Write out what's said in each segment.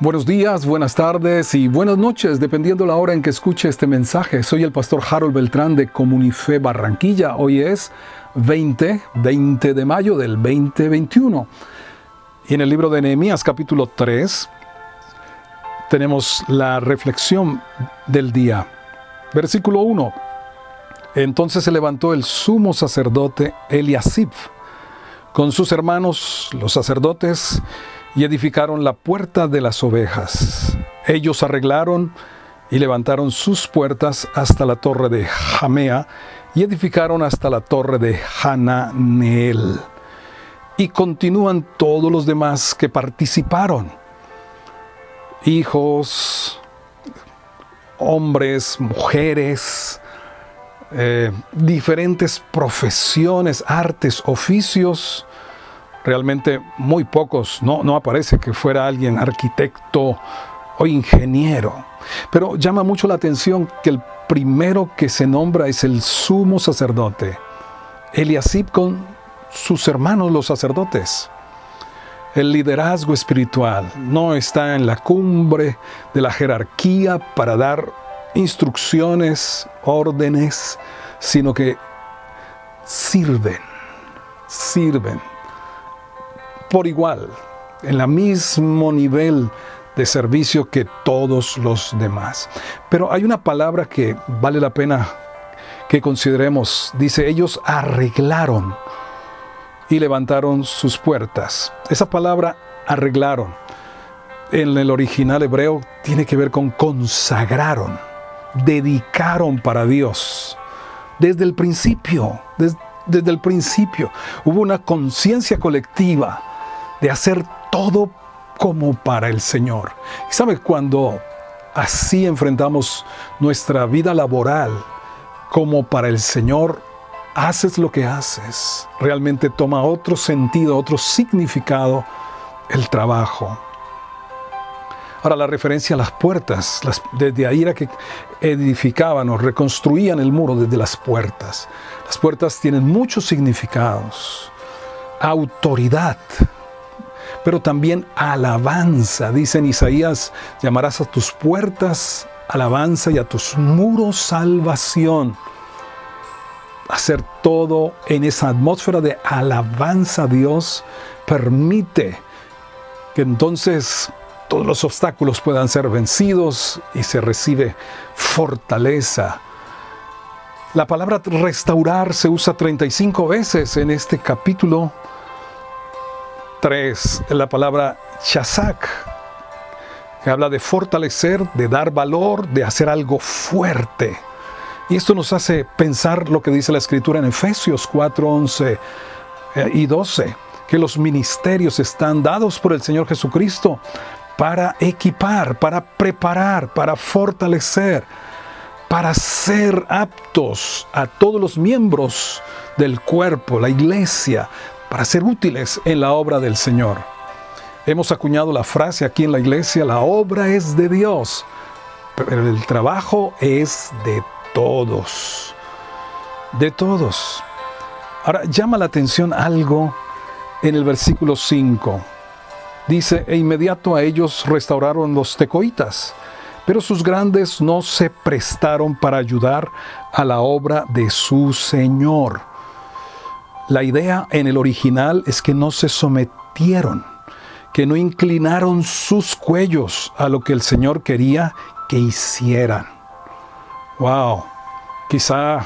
Buenos días, buenas tardes y buenas noches, dependiendo la hora en que escuche este mensaje. Soy el pastor Harold Beltrán de Comunife Barranquilla. Hoy es 20, 20 de mayo del 2021. Y en el libro de Nehemías capítulo 3 tenemos la reflexión del día. Versículo 1. Entonces se levantó el sumo sacerdote Eliasib con sus hermanos los sacerdotes y edificaron la puerta de las ovejas. Ellos arreglaron y levantaron sus puertas hasta la torre de Jamea y edificaron hasta la torre de Hananeel. Y continúan todos los demás que participaron. Hijos, hombres, mujeres, eh, diferentes profesiones, artes, oficios, realmente muy pocos, no, no aparece que fuera alguien arquitecto o ingeniero. Pero llama mucho la atención que el primero que se nombra es el sumo sacerdote, Eliasib con sus hermanos los sacerdotes. El liderazgo espiritual no está en la cumbre de la jerarquía para dar instrucciones, órdenes, sino que sirven, sirven por igual, en el mismo nivel de servicio que todos los demás. Pero hay una palabra que vale la pena que consideremos. Dice, ellos arreglaron y levantaron sus puertas. Esa palabra arreglaron en el original hebreo tiene que ver con consagraron, dedicaron para Dios. Desde el principio, desde, desde el principio, hubo una conciencia colectiva de hacer todo como para el Señor. Y sabe, cuando así enfrentamos nuestra vida laboral como para el Señor, haces lo que haces. Realmente toma otro sentido, otro significado el trabajo. Ahora la referencia a las puertas, desde ahí era que edificaban o reconstruían el muro desde las puertas. Las puertas tienen muchos significados. Autoridad, pero también alabanza. Dice en Isaías, llamarás a tus puertas alabanza y a tus muros salvación. Hacer todo en esa atmósfera de alabanza a Dios permite que entonces todos los obstáculos puedan ser vencidos y se recibe fortaleza. La palabra restaurar se usa 35 veces en este capítulo 3, la palabra chazak, que habla de fortalecer, de dar valor, de hacer algo fuerte. Y esto nos hace pensar lo que dice la escritura en Efesios 4, 11 eh, y 12, que los ministerios están dados por el Señor Jesucristo para equipar, para preparar, para fortalecer, para ser aptos a todos los miembros del cuerpo, la iglesia, para ser útiles en la obra del Señor. Hemos acuñado la frase aquí en la iglesia, la obra es de Dios, pero el trabajo es de todos, de todos. Ahora llama la atención algo en el versículo 5. Dice, e inmediato a ellos restauraron los tecoitas, pero sus grandes no se prestaron para ayudar a la obra de su Señor. La idea en el original es que no se sometieron, que no inclinaron sus cuellos a lo que el Señor quería que hicieran. Wow, quizá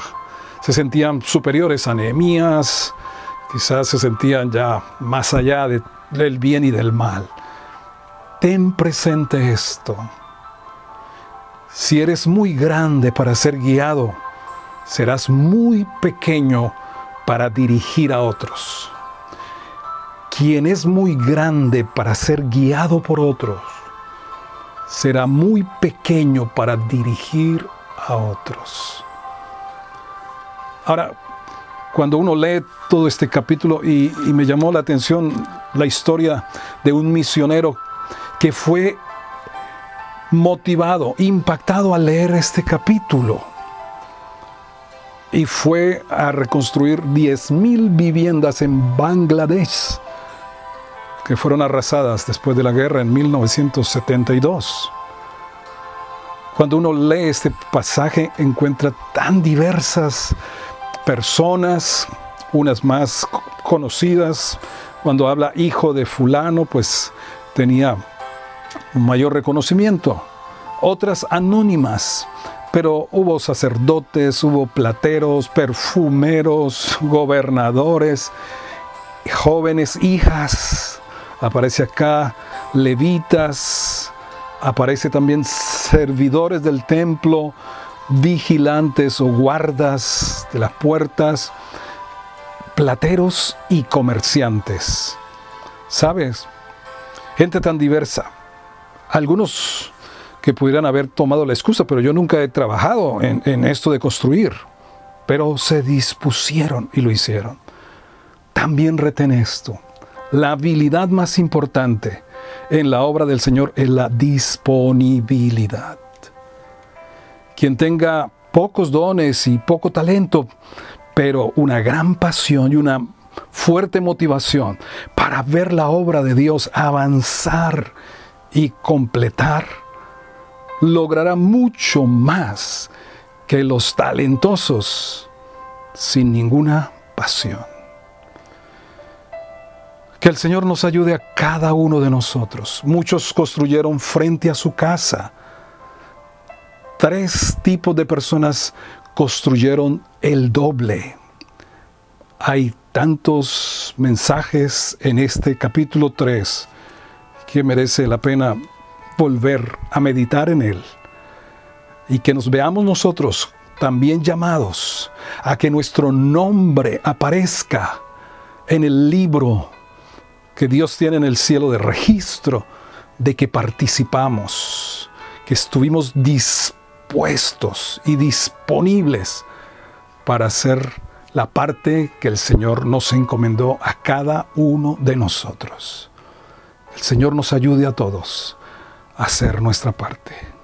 se sentían superiores a Nehemías, quizás se sentían ya más allá del bien y del mal. Ten presente esto. Si eres muy grande para ser guiado, serás muy pequeño para dirigir a otros. Quien es muy grande para ser guiado por otros, será muy pequeño para dirigir a otros. Ahora, cuando uno lee todo este capítulo y, me llamó la atención la historia de un misionero que fue motivado, impactado al leer este capítulo y fue a reconstruir 10.000 viviendas en Bangladesh. que fueron arrasadas después de la guerra en 1972. Cuando uno lee este pasaje encuentra tan diversas personas, unas más conocidas. Cuando habla hijo de fulano, pues tenía un mayor reconocimiento. Otras anónimas, pero hubo sacerdotes, hubo plateros, perfumeros, gobernadores, jóvenes hijas, aparece acá, levitas, aparece también servidores del templo, vigilantes o guardas de las puertas, plateros y comerciantes. ¿Sabes? Gente tan diversa. Algunos que pudieran haber tomado la excusa, pero yo nunca he trabajado en, esto de construir. Pero se dispusieron y lo hicieron. También retén esto. La habilidad más importante en la obra del Señor es la disponibilidad. Quien tenga pocos dones y poco talento, pero una gran pasión y una fuerte motivación para ver la obra de Dios avanzar y completar, logrará mucho más que los talentosos sin ninguna pasión. Que el Señor nos ayude a cada uno de nosotros. Muchos construyeron frente a su casa. Tres tipos de personas construyeron el doble. Hay tantos mensajes en este capítulo 3 que merece la pena volver a meditar en él y que nos veamos nosotros también llamados a que nuestro nombre aparezca en el libro que Dios tiene en el cielo de registro de que participamos, que estuvimos dispuestos y disponibles para hacer la parte que el Señor nos encomendó a cada uno de nosotros. El Señor nos ayude a todos hacer nuestra parte.